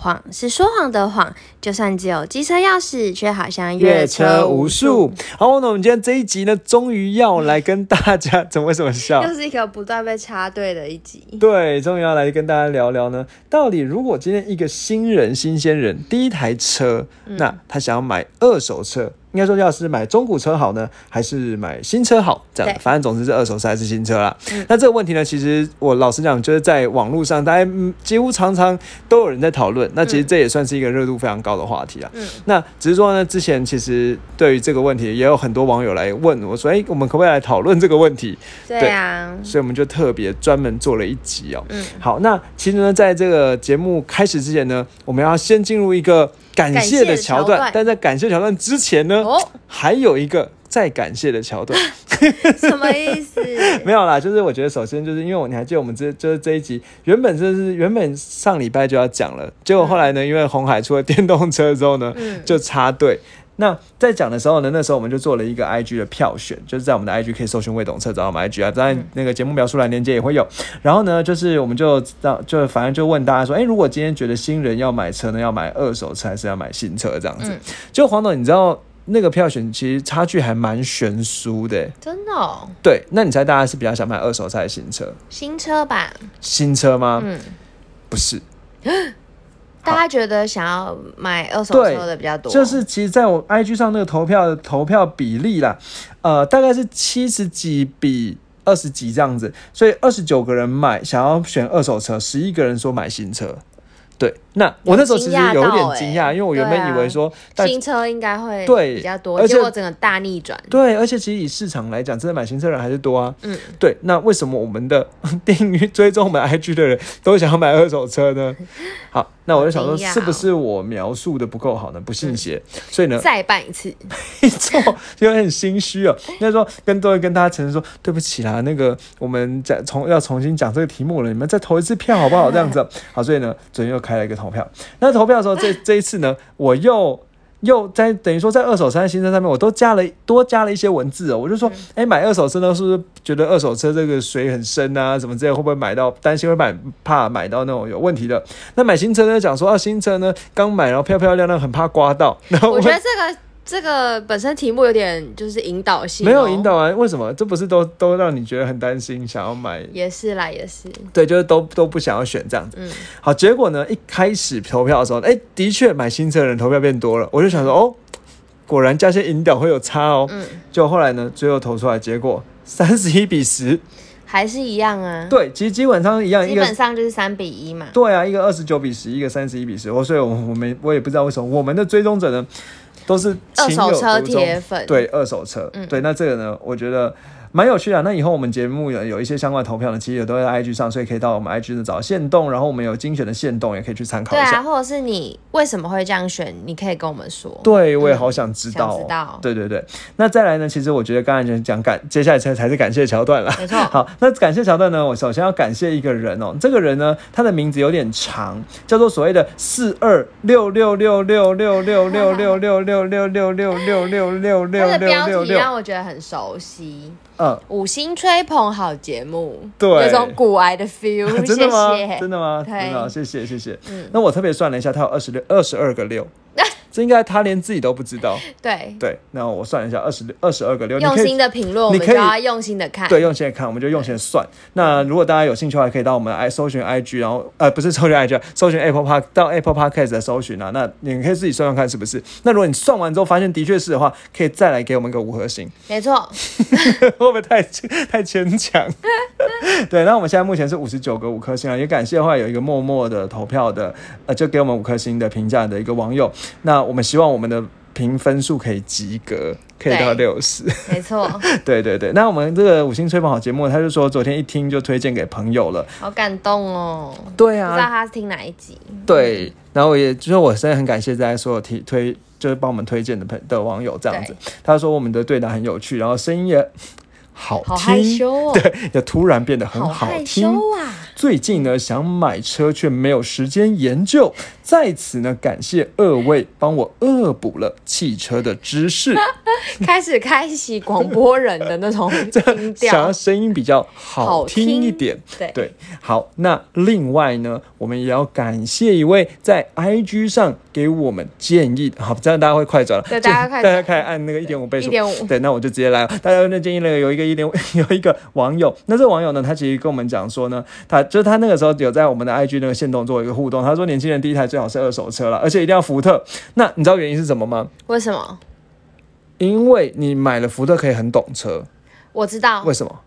谎是说谎的谎，就算只有机车钥匙，却好像越车无数。好，那我们今天这一集呢，终于要来跟大家，怎么为什么笑？又是一个不断被插队的一集。对，终于要来跟大家聊聊呢，到底如果今天一个新人、新鲜人第一台车，那他想要买二手车。应该说，要是买中古车好呢，还是买新车好？这样，反正总之是二手车还是新车啦。那这个问题呢，其实我老实讲，就是在网络上，大家几乎常常都有人在讨论。那其实这也算是一个热度非常高的话题啊。嗯。那只是说呢，之前其实对于这个问题，也有很多网友来问我说：“哎，我们可不可以来讨论这个问题？”对啊。所以我们就特别专门做了一集哦。嗯。好，那其实呢，在这个节目开始之前呢，我们要先进入一个。感谢的桥段，但在感谢桥段之前呢，哦还有一个再感谢的桥段，什么意思？没有啦，就是我觉得首先就是因为我你还记得我们这就是这一集原本就是原本上礼拜就要讲了，结果后来呢，因为红海出了电动车之后呢，就插队。那在讲的时候呢，那时候我们就做了一个 I G 的票选，就是在我们的 I G 可以搜寻未懂车找到我们 I G 啊，在那个节目描述栏链接也会有。然后呢，就是我们就让就反正就问大家说，哎，如果今天觉得新人要买车呢，要买二手车还是要买新车这样子？就黄总，你知道那个票选其实差距还蛮悬殊的，真的？哦。对，那你猜大家是比较想买二手车还是新车？新车吧？新车吗？嗯，不是。大家觉得想要买二手车的比较多，就是其实在我 IG 上那个投票的投票比例啦，呃，大概是七十几比二十几这样子，所以二十九个人买想要选二手车，十一个人说买新车。对，那我那时候其实有一点惊讶，因为我原本以为说新车应该会对比较多，而且我整个大逆转。对，而且其实以市场来讲，真的买新车人还是多啊。嗯，对，那为什么我们的 订阅追踪我们 IG 的人都想要买二手车呢？好。那我就想说，是不是我描述的不够好呢？不信邪，所以呢，再办一次，没错，因为很心虚哦。应该说，跟都会跟大家承认说，对不起啦，那个我们再重要重新讲这个题目了，你们再投一次票好不好？这样子，好，所以呢，昨天又开了一个投票。那投票的时候，这 这一次呢，我又。又在等于说在二手车、新车上面，我都加了多加了一些文字哦。我就说，哎，买二手车呢，是不是觉得二手车这个水很深啊？什么之类，会不会买到担心会买怕买到那种有问题的？那买新车呢，讲说啊，新车呢刚买，然后漂漂亮亮，很怕刮到。然后我觉得这个。这个本身题目有点就是引导性，没有引导啊？为什么？这不是都都让你觉得很担心，想要买？也是啦，也是。对，就是都都不想要选这样子。嗯。好，结果呢？一开始投票的时候，哎，的确买新车的人投票变多了。我就想说，哦，果然加些引导会有差哦。嗯。就后来呢，最后投出来结果三十一比十，还是一样啊？对，其实基本上一样，基本上就是三比一嘛。对啊，一个二十九比十，一个三十一比十。我所以，我我们我也不知道为什么我们的追踪者呢。都是二手车铁粉，对二手车，对那这个呢，我觉得。蛮有趣的，那以后我们节目有有一些相关投票呢，其实也都在 IG 上，所以可以到我们 IG 的找线动，然后我们有精选的线动，也可以去参考一下。对啊，或者是你为什么会这样选，你可以跟我们说。对，我也好想知道。知道。对对对，那再来呢？其实我觉得刚才就讲感，接下来才才是感谢桥段了。没错。好，那感谢桥段呢，我首先要感谢一个人哦，这个人呢，他的名字有点长，叫做所谓的四二六六六六六六六六六六六六六六六六六六。他的标题让我觉得很熟悉。嗯，五星吹捧好节目，对，有种古癌的 feel，真的吗？真的吗？真的，谢谢谢谢。嗯，那我特别算了一下，他有二十六二十二个六。这应该他连自己都不知道。对对，那我算一下，二十六二十二个六。用心的评论，我们就要用心的看。对，用心的看，我们就用心的算。那如果大家有兴趣的话，可以到我们 i 搜寻 IG，然后呃，不是搜寻 IG，搜寻 Apple Park 到 Apple Podcast 的搜寻啊。那你可以自己算算看是不是？那如果你算完之后发现的确是的话，可以再来给我们个五颗星。没错。会不会太太牵强？对，那我们现在目前是五十九个五颗星啊。也感谢的话有一个默默的投票的，呃，就给我们五颗星的评价的一个网友。那我们希望我们的评分数可以及格，可以到六十。没错，对对对。那我们这个五星吹捧好节目，他就说昨天一听就推荐给朋友了，好感动哦。对啊，不知道他是听哪一集。对，然后我也就是我真的很感谢在所有提推就是帮我们推荐的朋的网友这样子。他说我们的对答很有趣，然后声音也好听，害羞哦。对，就突然变得很好听。最近呢想买车却没有时间研究，在此呢感谢二位帮我恶补了汽车的知识。开始开启广播人的那种 音调，想要声音比较好听一点。对对，好，那另外呢，我们也要感谢一位在 IG 上给我们建议，好，这样大家会快转了。对，大家快，大家开始按那个一点五倍速。一点五。对，那我就直接来。大家那建议那个有一个一点五，有一个网友，那这个网友呢，他其实跟我们讲说呢，他就是他那个时候有在我们的 IG 那个线动做一个互动，他说年轻人第一台最好是二手车了，而且一定要福特。那你知道原因是什么吗？为什么？因为你买了福特可以很懂车。我知道。为什么？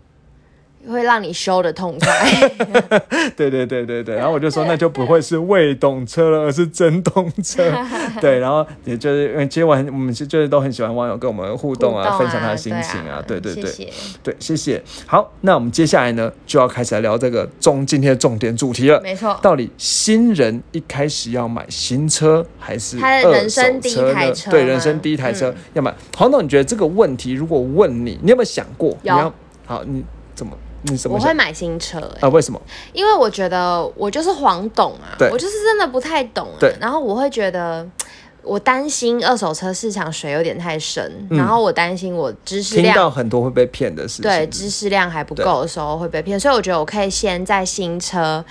会让你修的痛快，对对对对对，然后我就说那就不会是未懂车了，而是真懂车，对，然后也就是因为其实我很我们就是都很喜欢网友跟我们互动啊，分享他的心情啊，对对对，对谢谢。好，那我们接下来呢就要开始来聊这个重今天的重点主题了，没错，到底新人一开始要买新车还是他的人生第一台车？对，人生第一台车要买。黄总，你觉得这个问题如果问你，你有没有想过？你要。好，你怎么？我会买新车啊？为什么？因为我觉得我就是黄懂啊，我就是真的不太懂。对，然后我会觉得我担心二手车市场水有点太深，然后我担心我知识量听到很多会被骗的事情，对，知识量还不够的时候会被骗，所以我觉得我可以先在新车。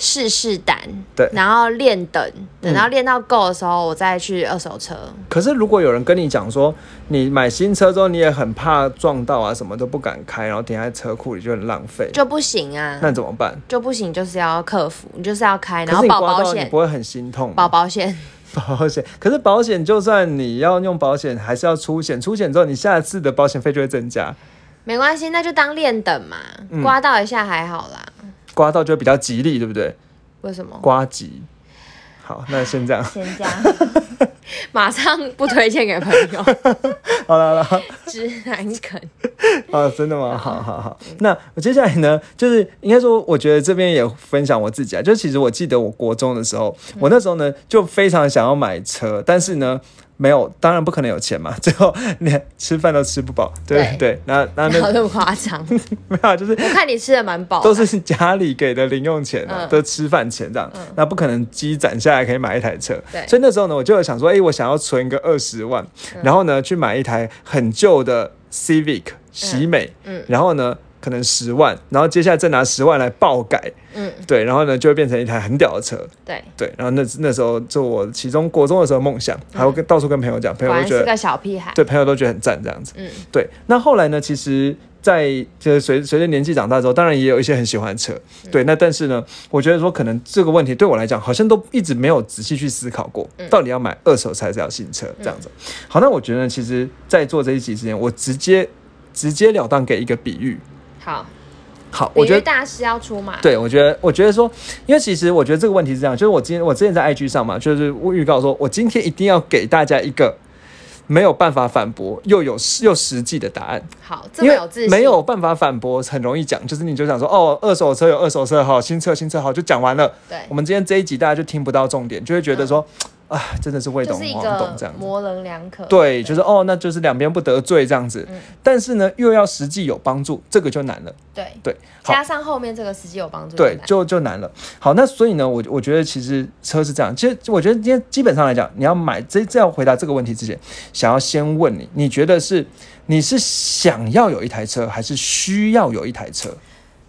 试试胆，对，然后练等，等到练到够的时候，我再去二手车。可是如果有人跟你讲说，你买新车之后，你也很怕撞到啊，什么都不敢开，然后停在车库里就很浪费，就不行啊。那怎么办？就不行，就是要克服，你就是要开，然后保保险，你不会很心痛。保保险，保险。可是保险，就算你要用保险，还是要出险，出险之后，你下次的保险费就会增加。没关系，那就当练等嘛，刮到一下还好啦。刮到就比较吉利，对不对？为什么？刮吉。好，那先这样。先这样。马上不推荐给朋友。好了好了。直男梗。啊，真的吗？好好好。那我接下来呢，就是应该说，我觉得这边也分享我自己啊。就其实我记得我国中的时候，我那时候呢就非常想要买车，但是呢。没有，当然不可能有钱嘛。最后连吃饭都吃不饱，对对。那那那 那么夸张？没有，就是我看你吃的蛮饱，都是家里给的零用钱啊，都吃饭钱这样。那不可能积攒下来可以买一台车。对。所以那时候呢，我就有想说，哎，我想要存个二十万，然后呢去买一台很旧的 Civic 喜美，嗯，然后呢。可能十万，然后接下来再拿十万来爆改，嗯，对，然后呢就会变成一台很屌的车，对。对，然后那那时候做我其中国中的时候梦想，还会跟到处跟朋友讲，朋友都觉得是个小屁孩，对，朋友都觉得很赞这样子，嗯，对。那后来呢，其实，在就是随随着年纪长大之后，当然也有一些很喜欢的车，对，那但是呢，我觉得说可能这个问题对我来讲，好像都一直没有仔细去思考过，到底要买二手车还是要新车这样子。好，那我觉得其实，在做这一集之前，我直接直截了当给一个比喻。好，好，我觉得大师要出马。对，我觉得，我觉得说，因为其实我觉得这个问题是这样，就是我今天我之前在 IG 上嘛，就是我预告说我今天一定要给大家一个没有办法反驳又有又实际的答案。好，这么有自信，没有办法反驳很容易讲，就是你就想说哦，二手车有二手车好，新车新车好，就讲完了。对，我们今天这一集大家就听不到重点，就会觉得说。啊，真的是未懂黄懂这样子，模棱两可。对，就是哦，那就是两边不得罪这样子。嗯。但是呢，又要实际有帮助，这个就难了。对对。加上后面这个实际有帮助，对，就就难了。好，那所以呢，我我觉得其实车是这样。其实我觉得今天基本上来讲，你要买这这要回答这个问题之前，想要先问你，你觉得是你是想要有一台车，还是需要有一台车？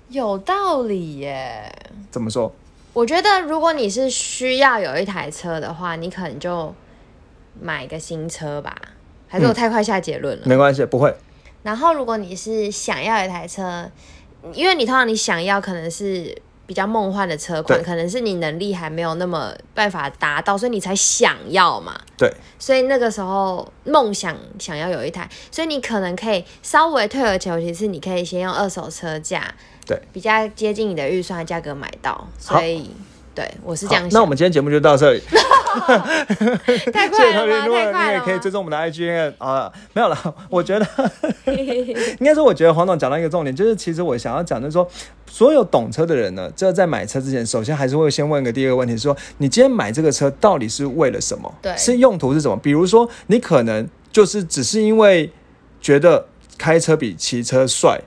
有道理耶。怎么说？我觉得，如果你是需要有一台车的话，你可能就买个新车吧。还是我太快下结论了？没关系，不会。然后，如果你是想要一台车，因为你通常你想要可能是比较梦幻的车款，可能是你能力还没有那么办法达到，所以你才想要嘛。对。所以那个时候梦想想要有一台，所以你可能可以稍微退而求其次，你可以先用二手车价。对，比较接近你的预算价格买到，所以对我是这样想。那我们今天节目就到这里。太快了吗？太快了。你也可以追踪我们的 IG 啊，没有了。我觉得应该说，我觉得黄总讲到一个重点，就是其实我想要讲的是说，所有懂车的人呢，这在买车之前，首先还是会先问个第一个问题，说你今天买这个车到底是为了什么？对，是用途是什么？比如说，你可能就是只是因为觉得开车比骑车帅。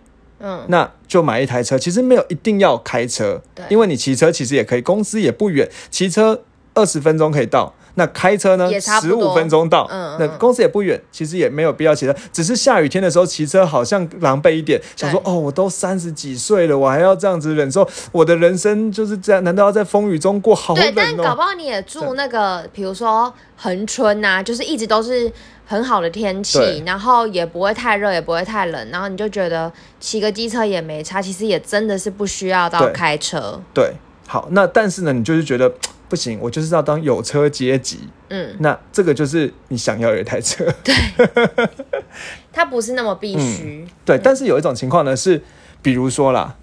嗯，那就买一台车。其实没有一定要开车对，因为你骑车其实也可以，公司也不远，骑车二十分钟可以到。那开车呢十五分钟到，嗯嗯那公司也不远，其实也没有必要骑车。只是下雨天的时候骑车好像狼狈一点，想说哦，我都三十几岁了，我还要这样子忍受我的人生就是这样？难道要在风雨中过？好对，冷但搞哦！不好你也住那个，比如说恒春呐、就是一直都是很好的天气，然后也不会太热，也不会太冷，然后你就觉得骑个机车也没差，其实也真的是不需要到开车。对，好，那但是呢，你就是觉得 不行，我就是要当有车阶级。嗯，那这个就是你想要有一台车，对。它不是那么必须。对。但是有一种情况呢是，比如说啦，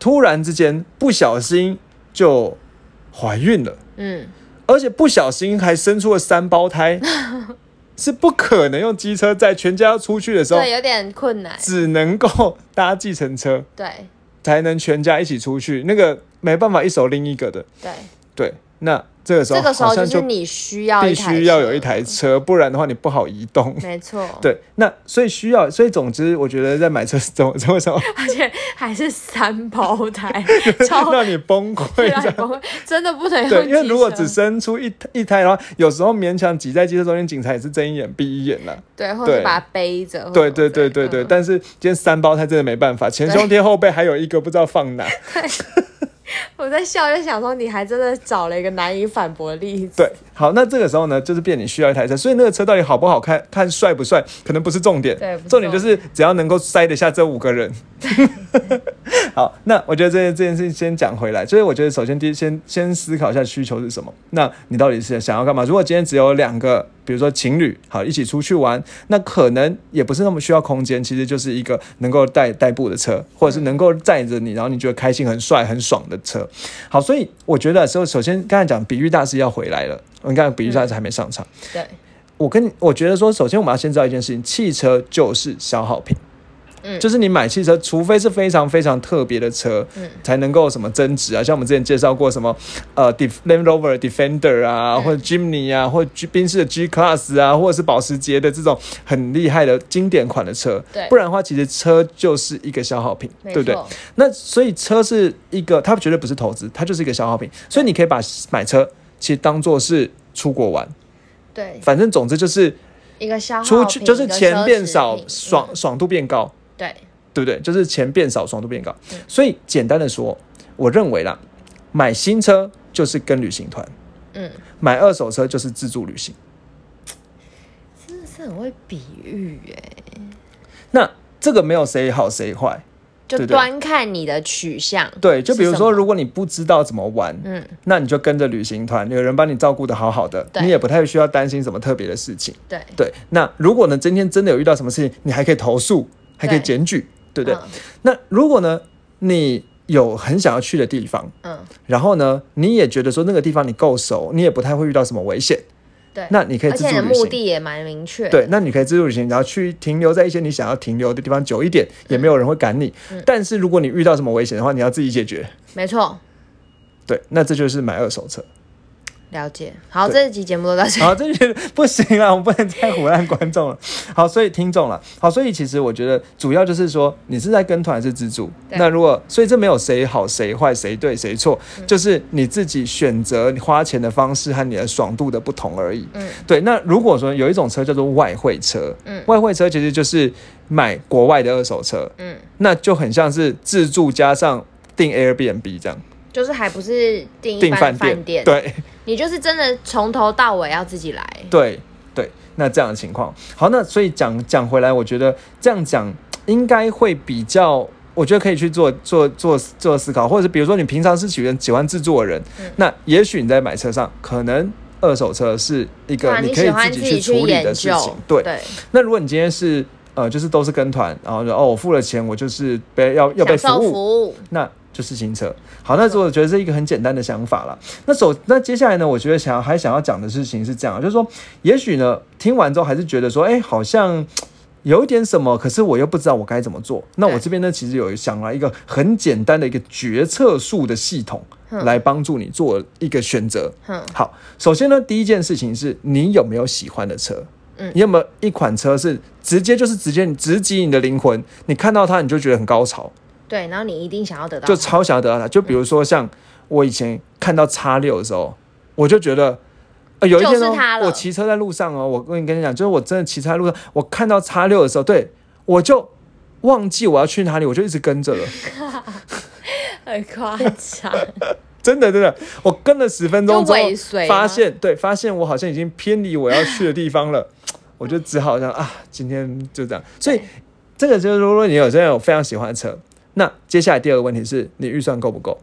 突然之间不小心就怀孕了，嗯，而且不小心还生出了三胞胎，是不可能用机车在全家要出去的时候对，，有点困难。只能够搭计程车对才能全家一起出去，那个没办法一手拎一个的。对，对，那这个时候这个时候就是你需要必须要有一台车，不然的话你不好移动。没错，对，那所以需要，所以总之，我觉得在买车怎么怎么什么？而且还是三胞胎，超让你崩溃 真的不能用对，因为如果只生出一一胎的话，有时候勉强挤在机车中间，警察也是睁一眼闭一眼啦。对，或对。者把它背着，或对者对对对对，嗯。但是今天三胞胎真的没办法，前胸贴后背还有一个不知道放哪。我在笑，就想说你还真的找了一个难以反驳的例子。对，好，那这个时候呢，就是变你需要一台车，所以那个车到底好不好看，看帅不帅，可能不是重点，对重点就是只要能够塞得下这五个人。好，那我觉得这件这件事情先讲回来，就是我觉得首先第一先先思考一下需求是什么，那你到底是想要干嘛？如果今天只有两个，比如说情侣，好一起出去玩，那可能也不是那么需要空间，其实就是一个能够代代步的车，或者是能够载着你，然后你觉得开心、很帅、很爽的车。好，所以我觉得首首先刚才讲比喻大师要回来了，我刚才比喻大师还没上场。对，我跟，我觉得说，首先我们要先知道一件事情，汽车就是消耗品。嗯。就是你买汽车，除非是非常非常特别的车，嗯。才能够什么增值啊，像我们之前介绍过什么呃，Def Land Rover Defender 啊，嗯。或者 Jimny 啊，或者宾士的 G Class 啊，或者是保时捷的这种很厉害的经典款的车，对。不然的话，其实车就是一个消耗品，对不对？那所以车是一个，它绝对不是投资，它就是一个消耗品，所以你可以把买车其实当做是出国玩，对，反正总之就是一个消耗出去就是钱变少，爽嗯爽度变高，对，对不对？就是钱变少，爽度变高嗯。所以简单的说，我认为啦，买新车就是跟旅行团，嗯，买二手车就是自助旅行。真的是很会比喻哎，那这个没有谁好谁坏，就端看你的取向。对，就比如说，如果你不知道怎么玩，嗯，那你就跟着旅行团，有人帮你照顾的好好的，你也不太需要担心什么特别的事情。对，对，那如果呢，今天真的有遇到什么事情，你还可以投诉，还可以对检举，对不对？嗯那如果呢，你有很想要去的地方，嗯，然后呢，你也觉得说那个地方你够熟，你也不太会遇到什么危险，对。那你可以自助旅行。的也蛮明确的。对，那你可以自助旅行，然后去停留在一些你想要停留的地方久一点，也没有人会赶你。嗯但是如果你遇到什么危险的话，你要自己解决。没错，对，那这就是买二手车。了解。好，这一集节目都到这里。好，这期不行了，我们不能再胡乱观众了。好，所以听众了。好，所以其实我觉得主要就是说，你是在跟团还是自助？那如果所以这没有谁好谁坏，谁对谁错，嗯就是你自己选择花钱的方式和你的爽度的不同而已。嗯，对。那如果说有一种车叫做外汇车，嗯外汇车其实就是买国外的二手车，嗯，那就很像是自助加上订 Airbnb 这样，就是还不是订订饭饭店，对。你就是真的从头到尾要自己来。对对，那这样的情况，好，那所以讲讲回来，我觉得这样讲应该会比较，我觉得可以去做做做做思考，或者是比如说你平常是喜欢喜欢制作的人，嗯。那也许你在买车上，可能二手车是一个你可以自自己去处理的事情，，对。对，那如果你今天是呃，就是都是跟团，然后就哦，我付了钱，我就是被要要被服务，服务，那就是新车。好，那我觉得是一个很简单的想法了。那首那接下来呢，我觉得想要还想要讲的事情是这样，就是说，也许呢，听完之后还是觉得说，哎、好像。有一点什么，可是我又不知道我该怎么做。那我这边呢，其实有想了一个很简单的一个决策树的系统，嗯来帮助你做一个选择。哼，好，首先呢，第一件事情是你有没有喜欢的车？嗯你有没有一款车是直接就是直接你直击你的灵魂？你看到它你就觉得很高潮，对，然后你一定想要得到就超想要得到它。就比如说像我以前看到叉六的时候，我就觉得。呃，有一天哦就是它，了我骑车在路上哦，我跟你跟你讲，就是我真的骑车在路上，我看到叉六的时候，对我就忘记我要去哪里，我就一直跟着了。很夸张，真的真的，我跟了十分钟之后发现对，发现我好像已经偏离我要去的地方了，我就只好想啊，今天就这样。所以这个就是如果你有真的有非常喜欢的车，那接下来第二个问题是你预算够不够？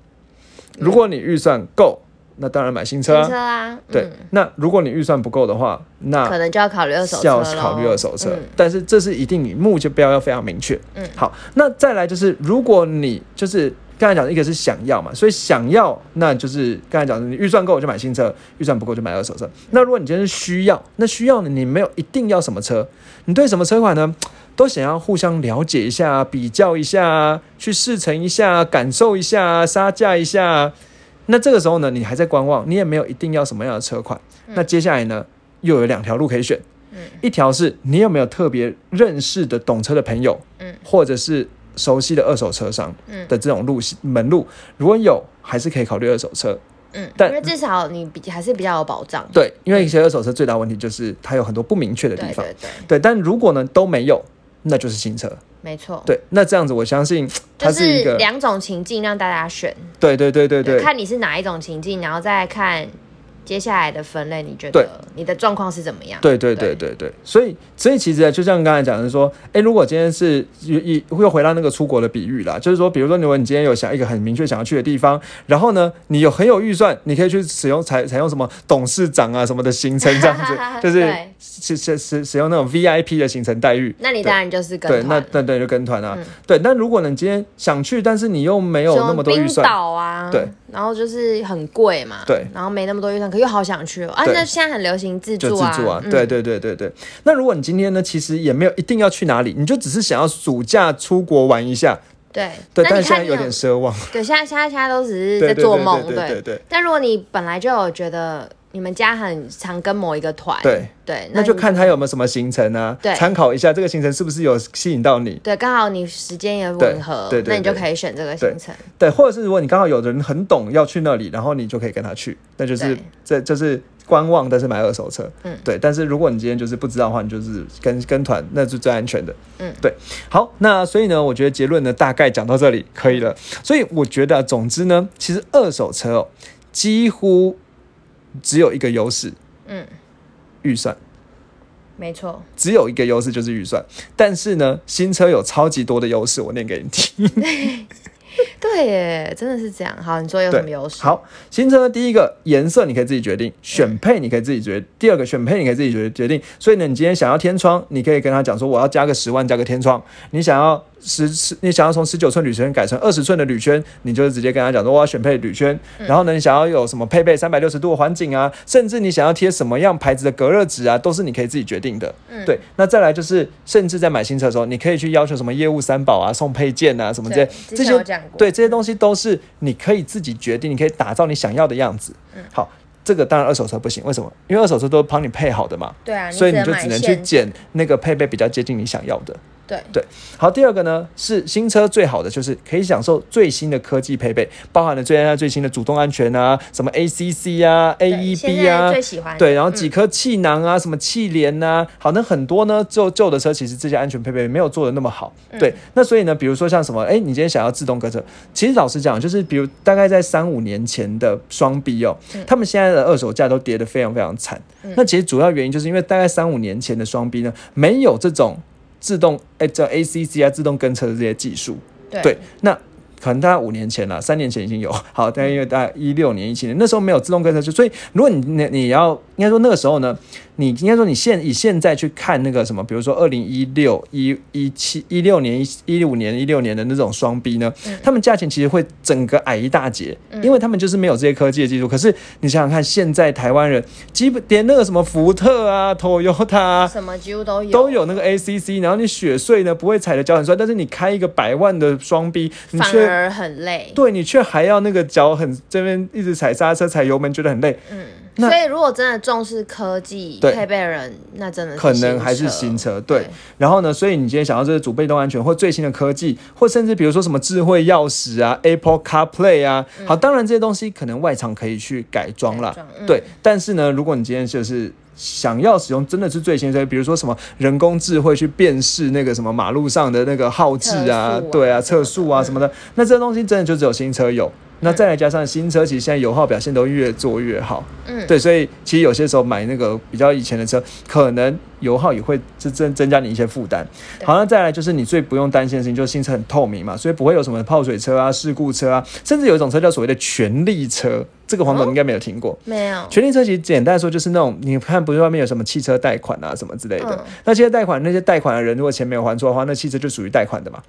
如果你预算够，那当然买新车新啊。车啊，对嗯，那如果你预算不够的话，那可能就要考虑二手车要考虑二手车，嗯但是这是一定你目标要非常明确。嗯好，那再来就是，如果你就是刚才讲的一个是想要嘛，所以想要那就是刚才讲的，你预算够就买新车，预算不够就买二手车。那如果你今天是需要，那需要呢，你没有一定要什么车，你对什么车款呢？都想要互相了解一下、比较一下、去试乘一下、感受一下、杀价一下。那这个时候呢，你还在观望，你也没有一定要什么样的车款。那接下来呢，又有两条路可以选。嗯一条是你有没有特别认识的懂车的朋友，嗯或者是熟悉的二手车商嗯。的这种路线门路，如果有，还是可以考虑二手车。嗯，但因为至少你比还是比较有保障，对，因为一些二手车最大问题就是它有很多不明确的地方。对对。但如果呢都没有，那就是新车。没错，对，那这样子我相信它就是一个，两种情境让大家选，对对对对。对，看你是哪一种情境，然后再看接下来的分类，你觉得你的状况是怎么样？对对对对。对，所以所以其实就像刚才讲的说，哎，如果今天是又又又回到那个出国的比喻啦，就是说，比如说，如果你今天有想一个很明确想要去的地方，然后呢，你有很有预算，你可以去使用采采用什么董事长啊什么的行程这样子，就是对使使使使用那种 VIP 的行程待遇。那你当然就是跟对，那团那对就跟团啊，嗯。对。那如果你今天想去，但是你又没有那么多预冰算，岛啊，对，然后就是很贵嘛，对。然后没那么多预算，可又好想去哦，啊，对。那现在很流行自助啊，自助啊，嗯。对对对对对。那如果你今天呢，其实也没有一定要去哪里，你就只是想要暑假出国玩一下，对。对，但是现在有点奢望，对，现在现在现在都只是在做梦，对对。对对。但如果你本来就有觉得你们家很常跟某一个团，对对，那就你看他有没有什么行程啊，对参考一下这个行程是不是有吸引到你，对，刚好你时间也吻合，对对对那你就可以选这个行程。对，或者是如果你刚好有人很懂要去那里，然后你就可以跟他去，那就是对这就是观望，但是买二手车，嗯对。但是如果你今天就是不知道的话，你就是跟跟团，那是最安全的，嗯，对。好，那所以呢，我觉得结论呢大概讲到这里可以了。所以我觉得啊、总之呢，其实二手车哦，几乎只有一个优势，嗯，预算。没错，只有一个优势就是预算，但是呢，新车有超级多的优势，我念给你听。对耶，真的是这样。好，你说有什么优势？，好，新车第一个颜色你可以自己决定，选配你可以自己决，第二个选配你可以自己决决定。所以呢，你今天想要天窗，你可以跟他讲说我要加个十万加个天窗。你想要十十，你想要从十九寸铝圈改成二十寸的铝圈，你就是直接跟他讲说我要选配铝圈。然后呢，你想要有什么配备三百六十度的环景啊，甚至你想要贴什么样牌子的隔热纸啊，都是你可以自己决定的。对，那再来就是，甚至在买新车的时候，你可以去要求什么业务三宝啊、送配件啊什么这些这些对，这些东西都是你可以自己决定，你可以打造你想要的样子。嗯好，这个当然二手车不行，为什么？因为二手车都帮你配好的嘛，对啊，所以你就只能去捡那个配备比较接近你想要的。对，好，第二个呢是新车最好的就是可以享受最新的科技配备，包含了最现在最新的主动安全啊，什么 ACC 啊、AEB 在啊最，喜欢对，然后嗯几颗气囊啊，什么气帘呐，好，那很多呢，旧旧的车其实这些安全配备没有做的那么好，嗯。对，那所以呢，比如说像什么，哎，你今天想要自动隔车，其实老实讲，就是比如大概在三五年前的双 B 哦，他们现在的二手价都跌得非常非常惨，那其实主要原因就是因为大概三五年前的双 B 呢，没有这种自动哎叫 ACC 啊自动跟车的这些技术，对对，那可能大概五年前了，三年前已经有。好，但因为大概一六年、一七年那时候没有自动跟车，就所以如果你你你要应该说那个时候呢，你应该说你现以现在去看那个什么，比如说二零一六、一一七、一六年、一一五年、一六年的那种双 B 呢，他们价钱其实会整个矮一大截，因为他们就是没有这些科技的技术。可是你想想看，现在台湾人基本连那个什么福特啊、Toyota 啊，什么几乎都有，都有那个 ACC，然后你雪隧呢不会踩的脚很酸，但是你开一个百万的双 B，你却反而很累。对你却还要那个脚很这边一直踩刹车、踩油门，觉得很累。嗯，那所以如果真的重视科技对配备人，那真的是可能还是新车，对。然后呢，所以你今天想要这个主被动安全或最新的科技，或甚至比如说什么智慧钥匙啊、Apple CarPlay 啊，好，当然这些东西可能外厂可以去改装啦，嗯对。但是呢，如果你今天就是想要使用真的是最新的，比如说什么人工智慧去辨识那个什么马路上的那个号志啊啊，对啊，测速啊什么的，那这东西真的就只有新车有。那再来加上新车，其实现在油耗表现都越做越好，嗯，对，所以其实有些时候买那个比较以前的车，可能油耗也会增增增加你一些负担。好，那再来就是你最不用担心的事情，就是新车很透明嘛，所以不会有什么泡水车啊、事故车啊，甚至有一种车叫所谓的权利车，这个黄总应该没有听过。没有，权利车其实简单来说就是那种，你看不是外面有什么汽车贷款啊什么之类的，嗯。那这些贷款那些贷款的人如果钱没有还出的话，那汽车就属于贷款的嘛，哦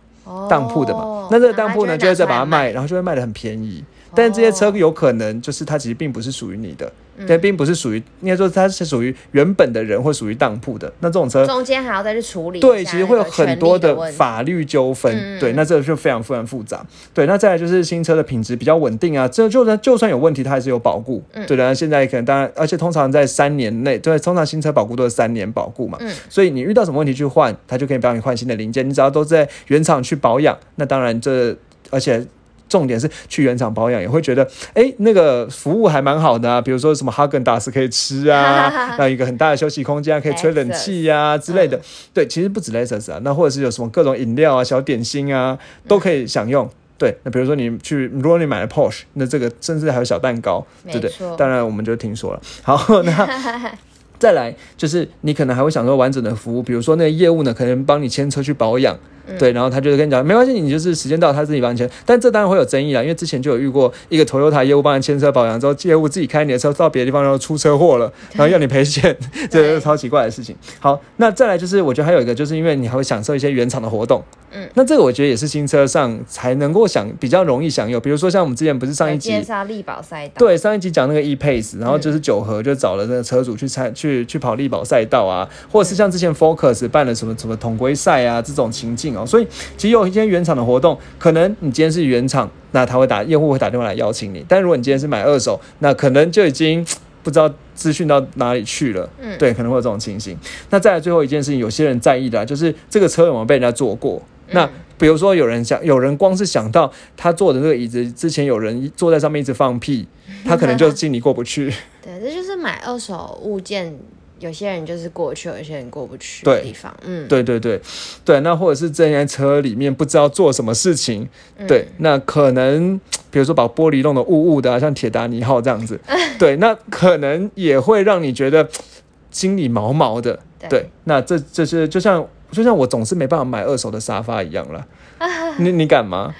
当铺的嘛。那这个当铺呢就会再把它卖，然后就会卖的很便宜。但是这些车有可能就是它其实并不是属于你的，但并不是属于应该说它是属于原本的人或属于当铺的。那这种车中间还要再去处理对，其实会有很多的法律纠纷，嗯对，那这个就非常非常复杂。对，那再来就是新车的品质比较稳定啊，这就算就算有问题，它还是有保固。嗯对的，现在可能当然，而且通常在三年内，对，通常新车保固都是三年保固嘛，嗯所以你遇到什么问题去换，它就可以帮你换新的零件，你只要都在原厂去保养，那当然这而且。重点是去原厂保养，也会觉得，哎、那个服务还蛮好的啊，比如说什么哈根达斯可以吃啊，那一个很大的休息空间啊，可以吹冷气呀、之类的。对，其实不止 Lexus 啊，那或者是有什么各种饮料啊、小点心啊，都可以享用。对，那比如说你去，如果你买了 Porsche，那这个甚至还有小蛋糕，对不对？当然我们就听说了。好，那 再来就是你可能还会享受完整的服务，比如说那个业务呢，可能帮你牵车去保养。对，然后他就跟你讲，没关系，你就是时间到，他自己帮你签。但这当然会有争议啦，因为之前就有遇过一个 Toyota 业务帮你牵车保养之后，业务自己开你的车到别的地方，然后出车祸了，然后要你赔钱，这是超奇怪的事情。好，那再来就是，我觉得还有一个，就是因为你还会享受一些原厂的活动。嗯，那这个我觉得也是新车上才能够享比较容易享有，比如说像我们之前不是上一集有介绍力宝赛道，对，上一集讲那个 e pace，然后就是九和就找了那个车主去参去去去跑力宝赛道啊，或者是像之前 Focus 办了什么什么统规赛啊这种情境哦，所以其实有一些原厂的活动，可能你今天是原厂，那他会打用户会打电话来邀请你，但如果你今天是买二手，那可能就已经不知道资讯到哪里去了，嗯对，可能会有这种情形。那再来最后一件事情，有些人在意的、啊、就是这个车有没有被人家坐过，那。嗯比如说，有人想，有人光是想到他坐的这个椅子之前有人坐在上面一直放屁，他可能就心里过不去。对，这就是买二手物件，有些人就是过去，有些人过不去的地方。嗯，对对对对，那或者是这台车里面不知道做什么事情，嗯对，那可能比如说把玻璃弄得雾雾的、啊，像铁达尼号这样子，对，那可能也会让你觉得心里毛毛的。对对，那这这是就像就像我总是没办法买二手的沙发一样了。你你敢吗？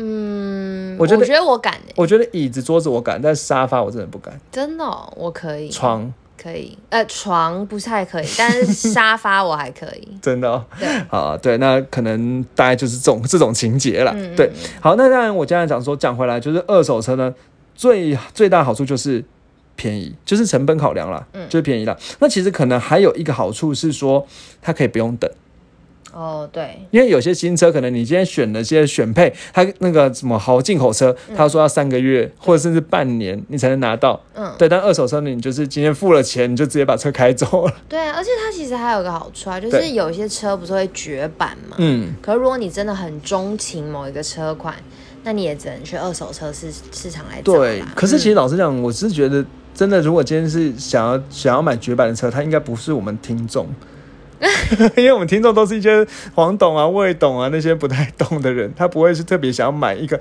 嗯，我觉得我觉得我敢诶、我觉得椅子桌子我敢，但是沙发我真的不敢。真的哦、我可以。床可以，呃，床不太可以，但是沙发我还可以。真的、哦。对，啊，对，那可能大概就是这种这种情节了。嗯对嗯，好，那当然我刚才讲说讲回来，就是二手车呢，最最大好处就是便宜，就是成本考量啦，嗯就是便宜啦。那其实可能还有一个好处是说，它可以不用等，哦，对，因为有些新车可能你今天选了些选配，它那个什么豪进口车，他说要三个月、或者甚至半年你才能拿到。嗯，对，但二手车呢，你就是今天付了钱，你就直接把车开走了。对啊，而且它其实还有个好处啊，就是有些车不是会绝版嘛，嗯，可是如果你真的很钟情某一个车款，那你也只能去二手车市市场来找对。。可是其实嗯老实讲，我是觉得真的，如果今天是想要想要买绝版的车，它应该不是我们听众。因为我们听众都是一些黄董啊、魏董啊那些不太懂的人，他不会是特别想要买一个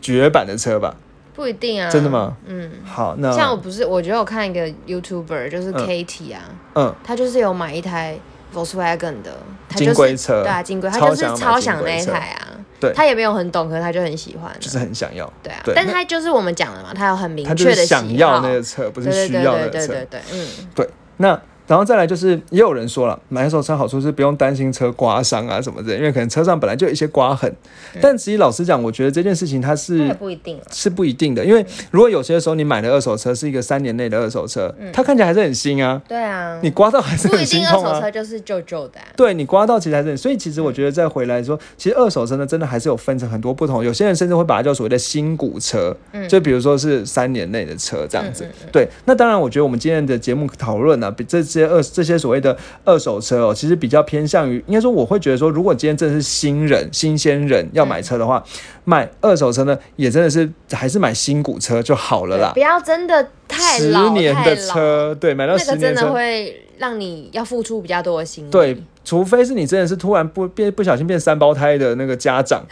绝版的车吧？不一定啊，真的？吗？嗯，好，那像我不是，我觉得我看一个 YouTuber 就是嗯。Katie 啊，嗯，他就是有买一台 Volkswagen 的，他金就是龟车。对啊，金龟，他就是超想那一台啊，对。他也没有很懂，可是他就很喜欢啊，就是很想要，对啊，但他就是我们讲的嘛，他有很明确的，想要那个车，不是对对需对对对要那个车。对对，嗯，对，那然后再来就是，也有人说了，买二手车好处是不用担心车刮伤啊什么的，因为可能车上本来就有一些刮痕。但其实老实讲，我觉得这件事情它是也不一定了。是不一定的，因为如果有些时候你买的二手车是一个三年内的二手车，它看起来还是很新啊，对啊，你刮到还是不一很心定二手痛啊。车就是旧旧的啊。对你刮到其实还是很，所以其实我觉得再回来说，其实二手车呢，真的还是有分成很多不同。有些人甚至会把它叫所谓的新股车，就比如说是三年内的车这样子。对，那当然，我觉得我们今天的节目讨论呢，比这些二这些所谓的二手车哦，其实比较偏向于，应该说我会觉得说，如果今天真的是新人、新鲜人要买车的话，买二手车呢，也真的是还是买新股车就好了啦不。要真的太十年的车，对，买到十年的车，会让你要付出比较多的心力。对，除非是你真的是突然不变不小心变三胞胎的那个家长，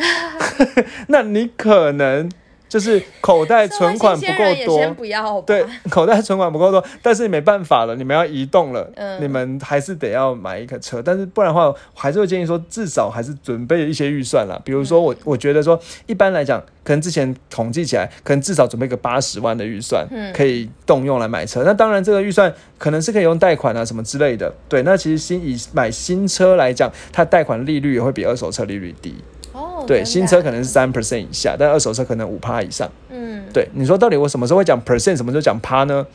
那你可能就是口袋存款不够多先，不要。对，口袋存款不够多，但是没办法了，你们要移动了，嗯你们还是得要买一个车，但是不然的话，我还是会建议说，至少还是准备一些预算啦。比如说嗯我，我觉得说，一般来讲，可能之前统计起来，可能至少准备个八十万的预算，嗯可以动用来买车。那当然，这个预算可能是可以用贷款啊什么之类的。对，那其实新以买新车来讲，它贷款利率也会比二手车利率低。哦，对，新车可能是三 percent 以下，但二手车可能五趴以上。嗯，对，你说到底我什么时候会讲 percent，什么时候讲趴呢？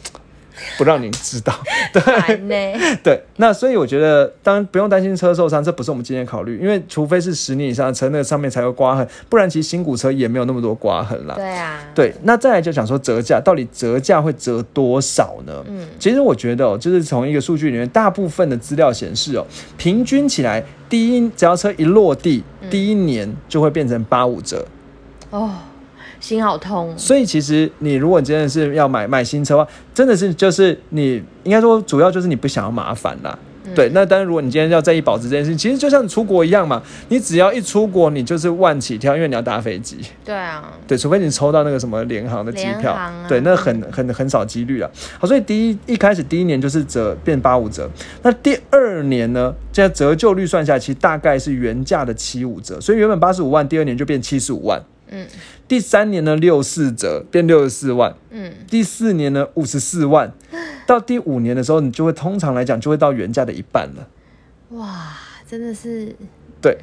不让您知道。烦呢。对，那所以我觉得，当然不用担心车受伤，这不是我们今天考虑，因为除非是十年以上的车，那个上面才有刮痕，不然其实新股车也没有那么多刮痕啦。对啊，对，那再来就讲说折价，到底折价会折多少呢？嗯，其实我觉得哦，就是从一个数据里面，大部分的资料显示哦，平均起来，第一只要车一落地，第一年就会变成八五折。哦，心好痛。所以其实你如果真的是要买买新车的话，真的是就是你应该说主要就是你不想要麻烦啦。对，那当然，如果你今天要在意保值这件事情，其实就像你出国一样嘛，你只要一出国，你就是万起跳，因为你要搭飞机。对啊，对，除非你抽到那个什么联航的机票，对，那很很很少几率啊。好，所以第一一开始第一年就是折变八五折，那第二年呢，这样折旧率算下来，其实大概是原价的七五折，所以原本八十五万，第二年就变七十五万。嗯第三年呢六四折变六十四万，嗯，第四年呢五十四万，到第五年的时候，你就会通常来讲就会到原价的一半了。哇，真的是对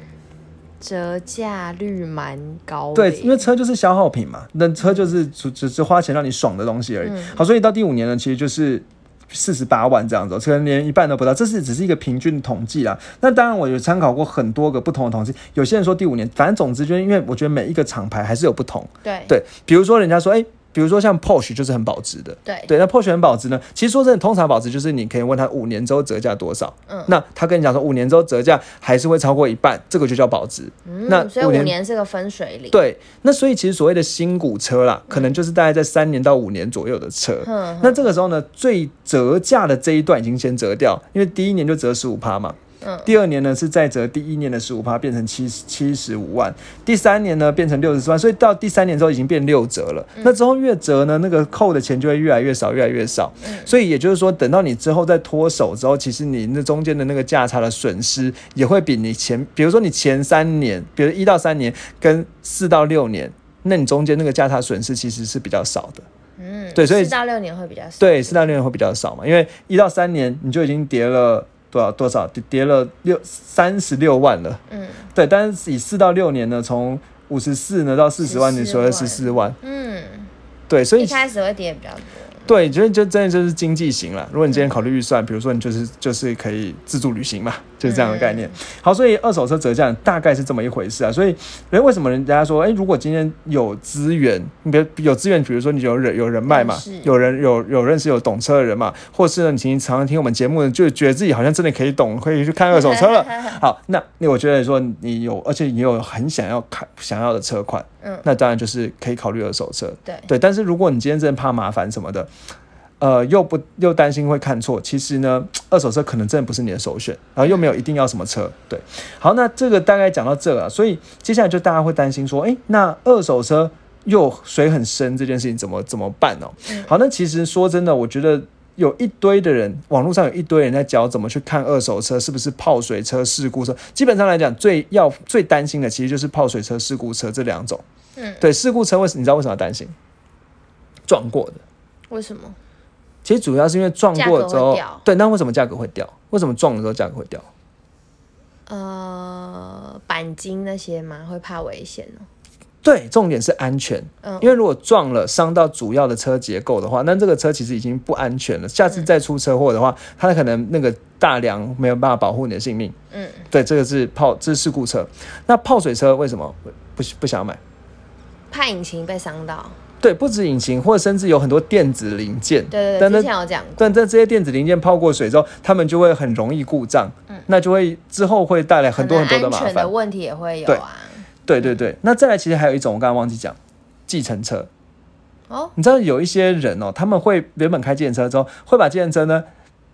折价率蛮高的。对，因为车就是消耗品嘛，那车就是只只是花钱让你爽的东西而已。嗯好，所以到第五年呢，其实就是。四十八万这样子哦，可能连一半都不到，这是只是一个平均的统计啦。那当然，我有参考过很多个不同的统计，有些人说第五年，反正总之就是因为我觉得每一个厂牌还是有不同。对对，比如说人家说，哎、比如说像 Porsche 就是很保值的，对对，那 Porsche 很保值呢。其实说真的，通常保值就是你可以问他五年之后折价多少，嗯那他跟你讲说五年之后折价还是会超过一半，这个就叫保值。嗯那嗯，所以五年是个分水岭。对，那所以其实所谓的新股车啦，可能就是大概在三年到五年左右的车。嗯那这个时候呢，最折价的这一段已经先折掉，因为第一年就折十五趴嘛。嗯第二年呢是再折第一年的十五趴，变成七七十五万。第三年呢变成六十四万，所以到第三年之后已经变六折了。那之后越折呢，那个扣的钱就会越来越少，越来越少。所以也就是说，等到你之后再脱手之后，其实你那中间的那个价差的损失也会比你前，比如说你前三年，比如一到三年跟四到六年，那你中间那个价差损失其实是比较少的。嗯，对所以四到六年会比较少。对，四到六年会比较少嘛，因为一到三年你就已经跌了多少多少，跌跌了六三十六万了。嗯对，但是以四到六年呢，从五十四呢到四十万，14你说的十四万，嗯，对，所以一开始会跌比较多。对，就就真的就是经济型了。如果你今天考虑预算，比如说你就是就是可以自助旅行嘛，就是这样的概念。好，所以二手车折价大概是这么一回事啊。所以人为什么人家说，哎、如果今天有资源，你比如有资源，比如说你有人有人脉嘛，有人有有认识有懂车的人嘛，或是呢你经常常听我们节目，就觉得自己好像真的可以懂，可以去看二手车了。好，那那我觉得说你有，而且你有很想要看想要的车款，嗯那当然就是可以考虑二手车。对对，但是如果你今天真的怕麻烦什么的，呃，又不又担心会看错，其实呢，二手车可能真的不是你的首选，然后又没有一定要什么车。对，好，那这个大概讲到这了，所以接下来就大家会担心说，诶，那二手车又水很深这件事情怎么怎么办哦？好，那其实说真的，我觉得。有一堆的人，网络上有一堆人在教怎么去看二手车是不是泡水车、事故车。基本上来讲，最要最担心的其实就是泡水车、事故车这两种。嗯，对，事故车为什你知道为什么要担心？撞过的。为什么？其实主要是因为撞过之后对，那为什么价格会掉？为什么撞的时候价格会掉？呃，钣金那些吗？会怕危险哦。对，重点是安全。嗯因为如果撞了伤到主要的车结构的话，那这个车其实已经不安全了。下次再出车祸的话，它可能那个大梁没有办法保护你的性命。嗯，对，这个是泡，这是事故车。那泡水车为什么不不想买？怕引擎被伤到。对，不止引擎，或者甚至有很多电子零件。对对对，之前有讲过。但但这些电子零件泡过水之后，它们就会很容易故障，嗯那就会之后会带来很多很多的麻烦安全的烦。问题也会有对啊。对对对，那再来其实还有一种，我刚刚忘记讲，计程车。哦，你知道有一些人哦，他们会原本开计程车之后，会把计程车呢，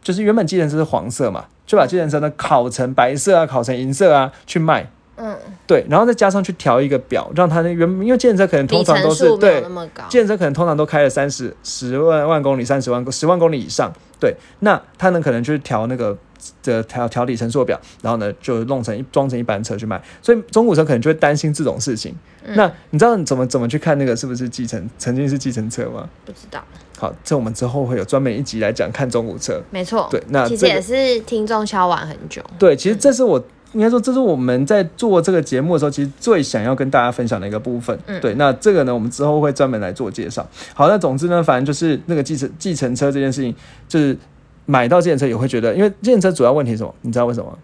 就是原本计程车是黄色嘛，就把计程车呢烤成白色啊，烤成银色啊去卖。嗯，对，然后再加上去调一个表，让它那原因为计程车可能通常都是对那么高。计程车可能通常都开了三十十万万公里、三十万十万公里以上，对，那它呢可能就是调那个的调调里程数表，然后呢就弄成一装成一班车去卖，所以中古车可能就会担心这种事情。嗯那你知道你怎么怎么去看那个是不是继承曾经是继承车吗？不知道，好，这我们之后会有专门一集来讲看中古车。没错。对那其实也是听众敲碗很久。对，其实这是我应该说，这是我们在做这个节目的时候，其实最想要跟大家分享的一个部分。嗯对，那这个呢，我们之后会专门来做介绍。好，那总之呢，反正就是那个计程计程车这件事情，就是买到计程车也会觉得，因为计程车主要问题是什么？你知道为什么？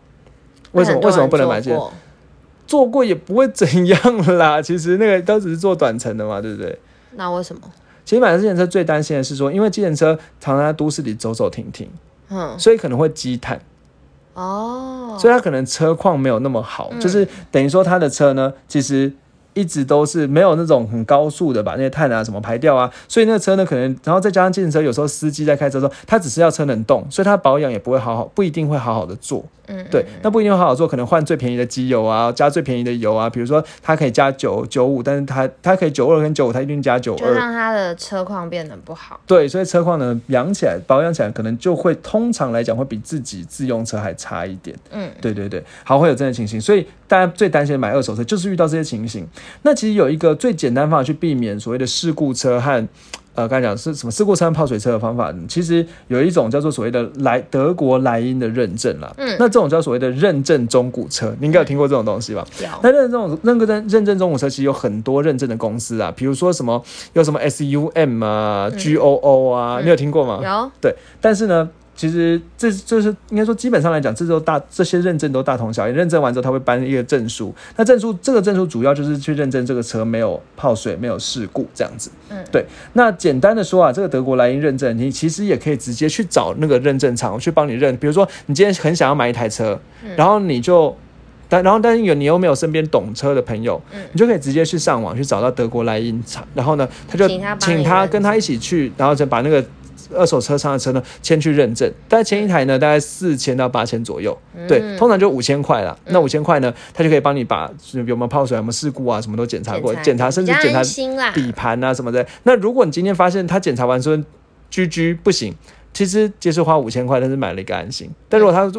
为什么为什么不能买计程？做过也不会怎样啦，其实那个都只是坐短程的嘛，对不对？那为什么？其实买计程车最担心的是说，因为计程车常常在都市里走走停停，嗯，所以可能会积碳。哦，所以他可能车况没有那么好，就是等于说他的车呢，其实一直都是没有那种很高速的把那些碳啊什么排掉啊，所以那个车呢可能，然后再加上自行车有时候司机在开车的时候，他只是要车能动，所以他保养也不会好好，不一定会好好的做。嗯，对，那不一定会好好做，可能换最便宜的机油啊，加最便宜的油啊，比如说它可以加九九五，但是它它可以九二跟九五，它一定加九二。就让他的车况变得不好。对，所以车况呢养起来保养起来，可能就会通常来讲会比自己自用车还差一点。嗯，对对对，好，会有这样的情形，所以大家最担心的买二手车就是遇到这些情形。那其实有一个最简单方法去避免所谓的事故车和呃，刚才讲是什么事故车和泡水车的方法，其实有一种叫做所谓的莱德国莱茵的认证啦。嗯那这种叫所谓的认证中古车，你应该有听过这种东西吧？有那认证这种认证认证中古车，其实有很多认证的公司啊，比如说什么有什么 SUM 啊、GOO 啊，你有听过吗？有，对，但是呢，其实这这是应该说，基本上来讲，这都大这些认证都大同小异。认证完之后，他会颁一个证书。那证书这个证书主要就是去认证这个车没有泡水、没有事故这样子。嗯，对。那简单的说啊，这个德国莱茵认证，你其实也可以直接去找那个认证厂去帮你认。比如说，你今天很想要买一台车，嗯然后你就。但然后，但是有你又没有身边懂车的朋友，嗯你就可以直接去上网去找到德国莱茵厂，然后呢，他就请他跟他一起去，然后就把那个二手车商的车呢先去认证，但前一台呢大概四千到八千左右，对，嗯通常就五千块啦。那五千块呢，他就可以帮你把就是有没有泡水、有没有事故啊，什么都检查过，检查甚至检查。底盘啊什么的。那如果你今天发现他检查完说居居不行，其实就是花五千块，但是买了一个安心。但如果他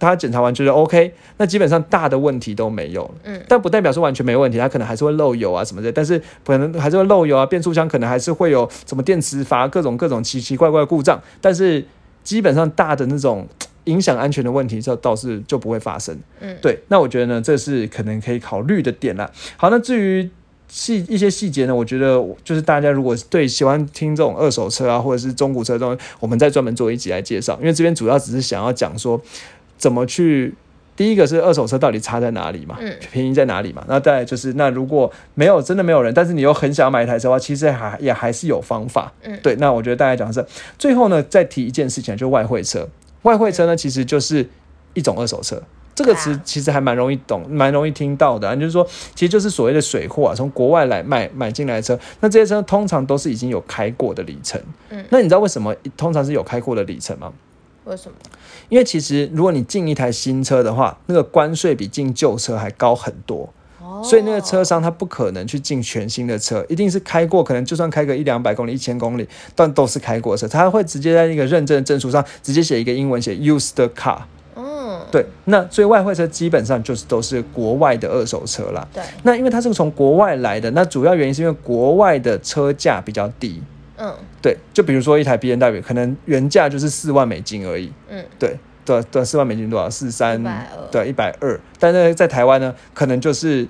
他检查完觉得 OK，那基本上大的问题都没有了。嗯，但不代表说完全没问题，它可能还是会漏油啊什么的，但是可能还是会漏油啊，变速箱可能还是会有什么电磁阀各种各种奇奇怪怪的故障，但是基本上大的那种 影响安全的问题，这倒是就不会发生。嗯，对，那我觉得呢，这是可能可以考虑的点啦。好，那至于细一些细节呢，我觉得就是大家如果对喜欢听这种二手车啊，或者是中古车这种，我们再专门做一集来介绍，因为这边主要只是想要讲说怎么去。第一个是二手车到底差在哪里嘛，嗯便宜在哪里嘛？那再来就是，那如果没有真的没有人，但是你又很想要买一台车的话，其实还也还是有方法。嗯对。那我觉得大家讲的是，最后呢，再提一件事情，就是外汇车。外汇车呢，其实就是一种二手车。这个词其实还蛮容易懂，蛮容易听到的、啊。就是说，其实就是所谓的水货啊，从国外来买买进来的车。那这些车通常都是已经有开过的里程。嗯那你知道为什么通常是有开过的里程吗？为什么？因为其实如果你进一台新车的话，那个关税比进旧车还高很多。哦，所以那个车商他不可能去进全新的车，一定是开过，可能就算开个一两百公里、一千公里，但都是开过的车。他会直接在那个认证的证书上直接写一个英文写 used car。嗯，对，那所以外汇车基本上就是都是国外的二手车啦。对，那因为它是从国外来的，那主要原因是因为国外的车价比较低。嗯对，就比如说一台 B N W，可能原价就是四万美金而已。嗯，对对对，四万美金多少？四三120对一百二，但是在台湾呢，可能就是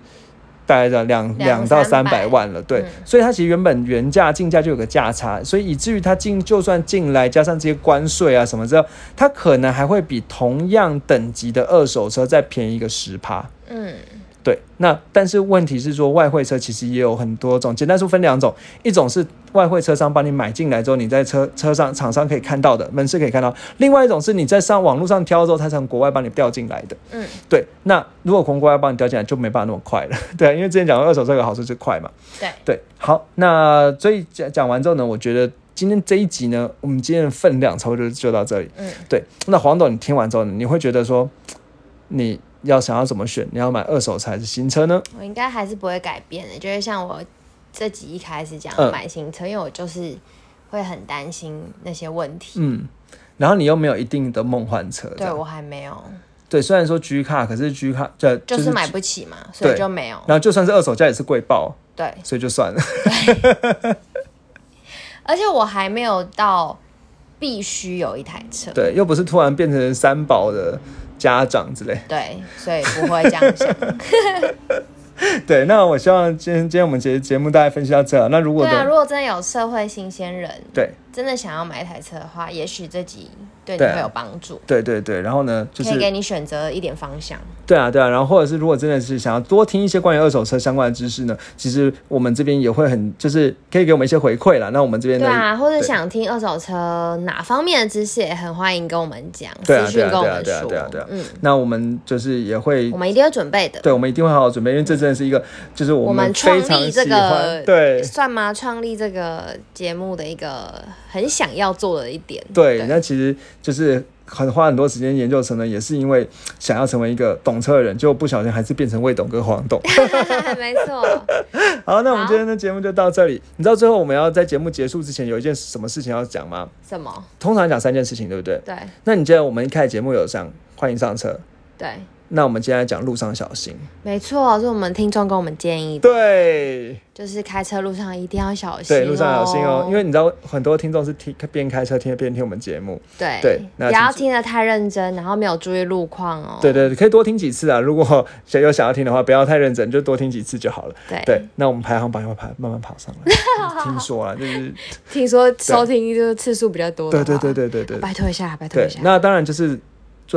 大概的两两两到三300百万了。对，嗯所以它其实原本原价进价就有个价差，所以以至于它进就算进来加上这些关税啊什么之后，它可能还会比同样等级的二手车再便宜个十趴。嗯对，那但是问题是说，外汇车其实也有很多种，简单说分两种，一种是外汇车商帮你买进来之后，你在车车上厂商可以看到的，门市可以看到；另外一种是你在上网络上挑之后，它从国外帮你调进来的。嗯，对，那如果从国外帮你调进来，就没办法那么快了。对啊，因为之前讲过二手车有好处就是快嘛。对，对，好，那所以讲讲完之后呢，我觉得今天这一集呢，我们今天的分量差不多就就到这里。嗯，对，那黄董，你听完之后呢，你会觉得说，你要想要怎么选？你要买二手车还是新车呢？我应该还是不会改变的，就是像我这集一开始讲嗯买新车，因为我就是会很担心那些问题。嗯，然后你又没有一定的梦幻车，对我还没有，对，虽然说 G 卡，可是 G 卡这就是买不起嘛，所以就没有。然后就算是二手价也是贵爆，对，所以就算了。而且我还没有到必须有一台车。对，又不是突然变成三宝的家长之类。对，所以不会这样想。对，那我希望今天今天我们节节目大概分析到这。那如果对啊，如果真的有社会新鲜人对真的想要买一台车的话，也许这集对你会有帮助，对对对，然后呢，就是可以给你选择一点方向。对啊，对啊，然后或者是如果真的是想要多听一些关于二手车相关的知识呢，其实我们这边也会很就是可以给我们一些回馈啦。那我们这边对啊，或者想听二手车哪方面的知识，也很欢迎跟我们讲，对啊私讯跟我们说对啊对啊对啊。嗯，那我们就是也会我们一定要准备的。对，我们一定会好好准备，因为这真的是一个，就是我我们非创常立这喜欢个对算吗？创立这个节目的一个很想要做的一点。对，那其实就是很花很多时间研究成呢，也是因为想要成为一个懂车的人，就不小心还是变成未懂跟黄懂。没错。好，那我们今天的节目就到这里。你知道最后我们要在节目结束之前有一件什么事情要讲吗？什么？通常讲三件事情，对不对？对那你记得我们一开始节目有讲欢迎上车，对，那我们今天来讲路上小心。没错，是我们听众跟我们建议的，对就是开车路上一定要小心、对，路上小心哦，因为你知道很多听众是听边开车听边听我们节目。对对那不要请听得太认真，然后没有注意路况哦。对对，对可以多听几次啊。如果谁有想要听的话，不要太认真，就多听几次就好了。对对，那我们排行榜会排慢慢跑上来。听说啊，就是听说收听就是次数比较多的对话，对对对对对拜托一下，拜托一下。。那当然就是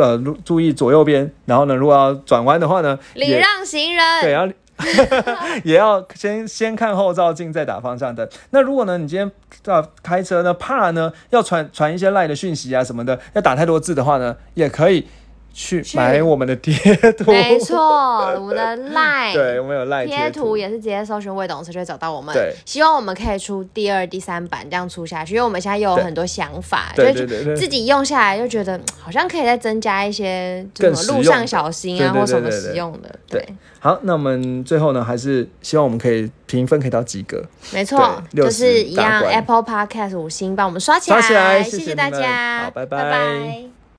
呃注注意左右边，然后呢，如果要转弯的话呢，礼让行人，对，要 也要先先看后照镜，再打方向灯。那如果呢，你今天呃开车呢，怕呢要传传一些赖的讯息啊什么的，要打太多字的话呢，也可以去去。买我们的贴图。没错，我们的 line 对，我们有赖贴图图。也是直接搜寻魏董事就会找到我们。对。希望我们可以出第二、第三版这样出下去，因为我们现在又有很多想法，对就对自己用下来就觉得嗯好像可以再增加一些什么路上小心啊，或什么对对对。实用的。对。对，好，那我们最后呢，还是希望我们可以评分可以到及格。没错，就是一样，Apple Podcast 五星帮我们刷起来，谢谢大家，好拜拜